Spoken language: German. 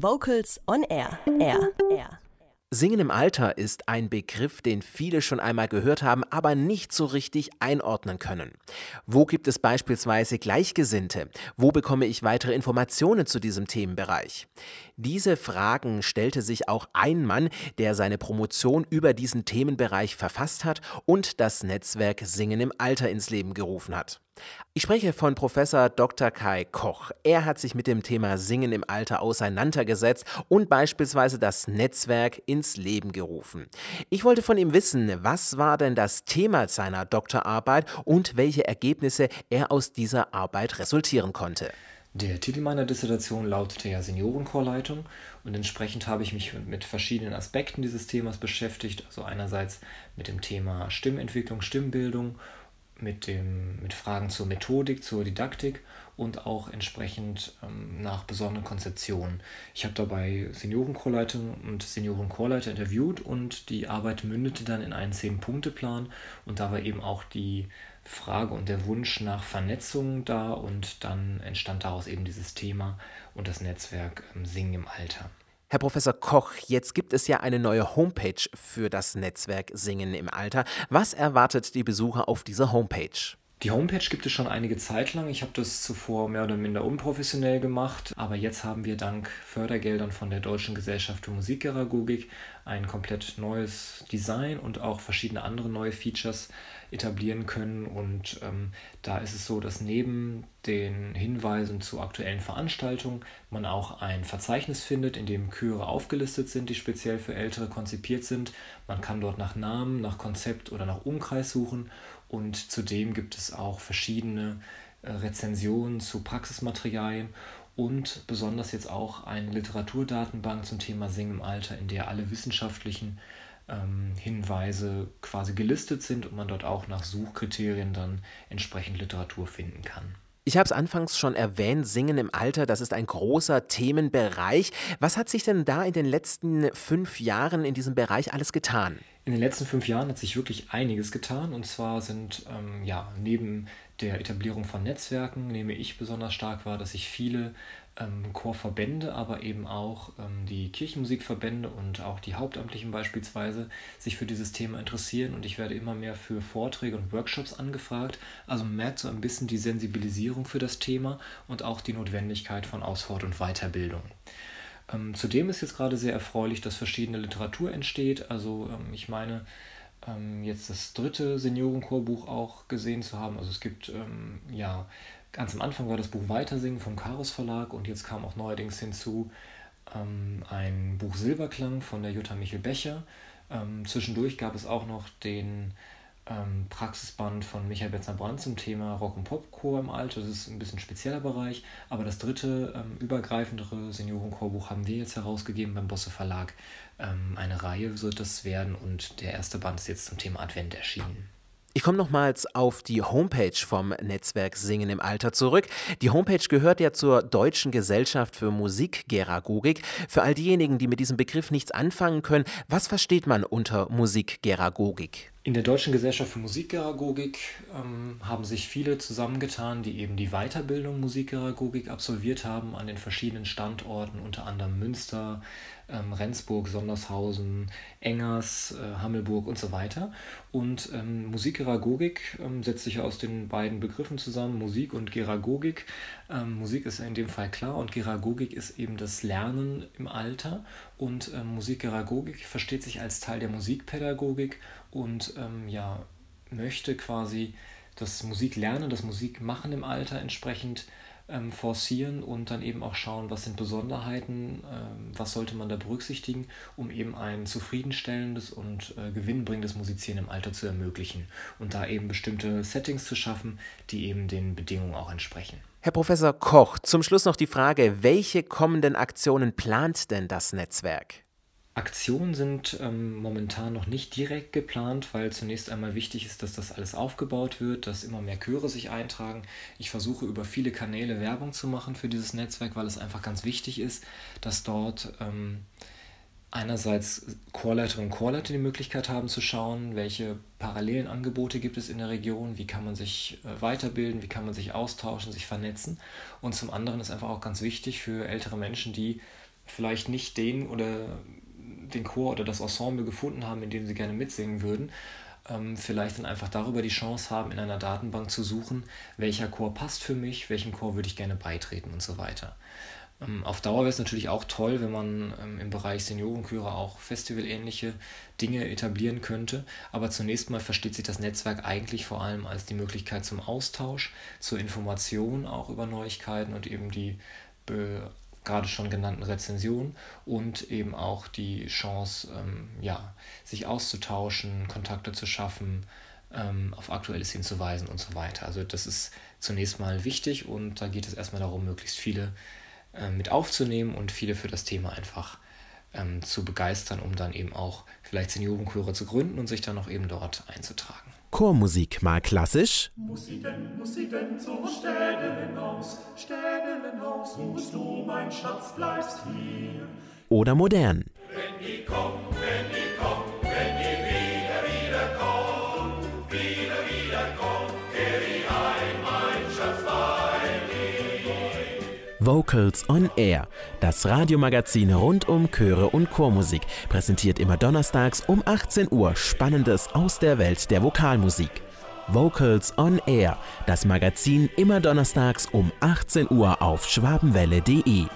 Vocals on Air. Air. Air. Singen im Alter ist ein Begriff, den viele schon einmal gehört haben, aber nicht so richtig einordnen können. Wo gibt es beispielsweise Gleichgesinnte? Wo bekomme ich weitere Informationen zu diesem Themenbereich? Diese Fragen stellte sich auch ein Mann, der seine Promotion über diesen Themenbereich verfasst hat und das Netzwerk Singen im Alter ins Leben gerufen hat. Ich spreche von Professor Dr. Kai Koch. Er hat sich mit dem Thema Singen im Alter auseinandergesetzt und beispielsweise das Netzwerk ins Leben gerufen. Ich wollte von ihm wissen, was war denn das Thema seiner Doktorarbeit und welche Ergebnisse er aus dieser Arbeit resultieren konnte. Der Titel meiner Dissertation lautete ja Seniorenchorleitung und entsprechend habe ich mich mit verschiedenen Aspekten dieses Themas beschäftigt. Also einerseits mit dem Thema Stimmentwicklung, Stimmbildung mit, dem, mit Fragen zur Methodik, zur Didaktik und auch entsprechend ähm, nach besonderen Konzeptionen. Ich habe dabei Seniorenchorleitung und Seniorenchorleiter interviewt und die Arbeit mündete dann in einen Zehn-Punkte-Plan und da war eben auch die Frage und der Wunsch nach Vernetzung da und dann entstand daraus eben dieses Thema und das Netzwerk ähm, Singen im Alter. Herr Professor Koch, jetzt gibt es ja eine neue Homepage für das Netzwerk Singen im Alter. Was erwartet die Besucher auf dieser Homepage? Die Homepage gibt es schon einige Zeit lang. Ich habe das zuvor mehr oder minder unprofessionell gemacht, aber jetzt haben wir dank Fördergeldern von der Deutschen Gesellschaft für Musikgeragogik ein komplett neues Design und auch verschiedene andere neue Features etablieren können. Und ähm, da ist es so, dass neben den Hinweisen zu aktuellen Veranstaltungen man auch ein Verzeichnis findet, in dem Chöre aufgelistet sind, die speziell für Ältere konzipiert sind. Man kann dort nach Namen, nach Konzept oder nach Umkreis suchen. Und zudem gibt es auch verschiedene äh, Rezensionen zu Praxismaterialien und besonders jetzt auch eine Literaturdatenbank zum Thema Singen im Alter, in der alle wissenschaftlichen ähm, Hinweise quasi gelistet sind und man dort auch nach Suchkriterien dann entsprechend Literatur finden kann. Ich habe es anfangs schon erwähnt, Singen im Alter, das ist ein großer Themenbereich. Was hat sich denn da in den letzten fünf Jahren in diesem Bereich alles getan? In den letzten fünf Jahren hat sich wirklich einiges getan. Und zwar sind ähm, ja neben der Etablierung von Netzwerken nehme ich besonders stark wahr, dass sich viele ähm, Chorverbände, aber eben auch ähm, die Kirchenmusikverbände und auch die Hauptamtlichen beispielsweise sich für dieses Thema interessieren und ich werde immer mehr für Vorträge und Workshops angefragt. Also man merkt so ein bisschen die Sensibilisierung für das Thema und auch die Notwendigkeit von Ausfort- und Weiterbildung. Ähm, zudem ist jetzt gerade sehr erfreulich, dass verschiedene Literatur entsteht. Also ähm, ich meine, ähm, jetzt das dritte Seniorenchorbuch auch gesehen zu haben. Also es gibt ähm, ja Ganz am Anfang war das Buch Weitersingen vom Chaos Verlag und jetzt kam auch neuerdings hinzu ähm, ein Buch Silberklang von der Jutta Michel Becher. Ähm, zwischendurch gab es auch noch den ähm, Praxisband von Michael Betzner-Brandt zum Thema Rock- und Popchor im Alter. Das ist ein bisschen ein spezieller Bereich, aber das dritte, ähm, übergreifendere Seniorenchorbuch haben wir jetzt herausgegeben beim Bosse Verlag. Ähm, eine Reihe wird das werden und der erste Band ist jetzt zum Thema Advent erschienen. Ich komme nochmals auf die Homepage vom Netzwerk Singen im Alter zurück. Die Homepage gehört ja zur Deutschen Gesellschaft für Musikgeragogik. Für all diejenigen, die mit diesem Begriff nichts anfangen können, was versteht man unter Musikgeragogik? In der Deutschen Gesellschaft für Musikgeragogik ähm, haben sich viele zusammengetan, die eben die Weiterbildung Musikgeragogik absolviert haben an den verschiedenen Standorten, unter anderem Münster, ähm, Rendsburg, Sondershausen, Engers, äh, Hammelburg und so weiter. Und ähm, Musikgeragogik ähm, setzt sich aus den beiden Begriffen zusammen, Musik und Geragogik. Ähm, Musik ist in dem Fall klar und Geragogik ist eben das Lernen im Alter. Und ähm, Musikgeragogik versteht sich als Teil der Musikpädagogik und ähm, ja, möchte quasi das Musiklernen, das Musikmachen im Alter entsprechend ähm, forcieren und dann eben auch schauen, was sind Besonderheiten, ähm, was sollte man da berücksichtigen, um eben ein zufriedenstellendes und äh, gewinnbringendes Musizieren im Alter zu ermöglichen und da eben bestimmte Settings zu schaffen, die eben den Bedingungen auch entsprechen. Herr Professor Koch, zum Schluss noch die Frage, welche kommenden Aktionen plant denn das Netzwerk? Aktionen sind ähm, momentan noch nicht direkt geplant, weil zunächst einmal wichtig ist, dass das alles aufgebaut wird, dass immer mehr Chöre sich eintragen. Ich versuche über viele Kanäle Werbung zu machen für dieses Netzwerk, weil es einfach ganz wichtig ist, dass dort ähm, einerseits Chorleiterinnen und Chorleiter die Möglichkeit haben zu schauen, welche parallelen Angebote gibt es in der Region, wie kann man sich äh, weiterbilden, wie kann man sich austauschen, sich vernetzen. Und zum anderen ist einfach auch ganz wichtig für ältere Menschen, die vielleicht nicht den oder den Chor oder das Ensemble gefunden haben, in dem sie gerne mitsingen würden, ähm, vielleicht dann einfach darüber die Chance haben, in einer Datenbank zu suchen, welcher Chor passt für mich, welchem Chor würde ich gerne beitreten und so weiter. Ähm, auf Dauer wäre es natürlich auch toll, wenn man ähm, im Bereich Seniorenchöre auch festivalähnliche Dinge etablieren könnte. Aber zunächst mal versteht sich das Netzwerk eigentlich vor allem als die Möglichkeit zum Austausch, zur Information auch über Neuigkeiten und eben die gerade schon genannten Rezensionen und eben auch die Chance, ähm, ja, sich auszutauschen, Kontakte zu schaffen, ähm, auf Aktuelles hinzuweisen und so weiter. Also das ist zunächst mal wichtig und da geht es erstmal darum, möglichst viele äh, mit aufzunehmen und viele für das Thema einfach ähm, zu begeistern, um dann eben auch vielleicht Seniorenchöre zu gründen und sich dann auch eben dort einzutragen. Chormusik mal klassisch? Muss sie denn, muss sie denn zum Städellenhaus, Städellenhaus, musst du, mein Schatz, bleibst hier. Oder modern? Wenn die kommen, wenn die kommen, wenn die wieder, wieder kommen, wieder, wieder kommen, kehr ich ein, mein Schatz, weil ich Vocals on Air, das Radiomagazin rund um Chöre und Chormusik, präsentiert immer donnerstags um 18 Uhr Spannendes aus der Welt der Vokalmusik. Vocals on Air, das Magazin immer donnerstags um 18 Uhr auf schwabenwelle.de.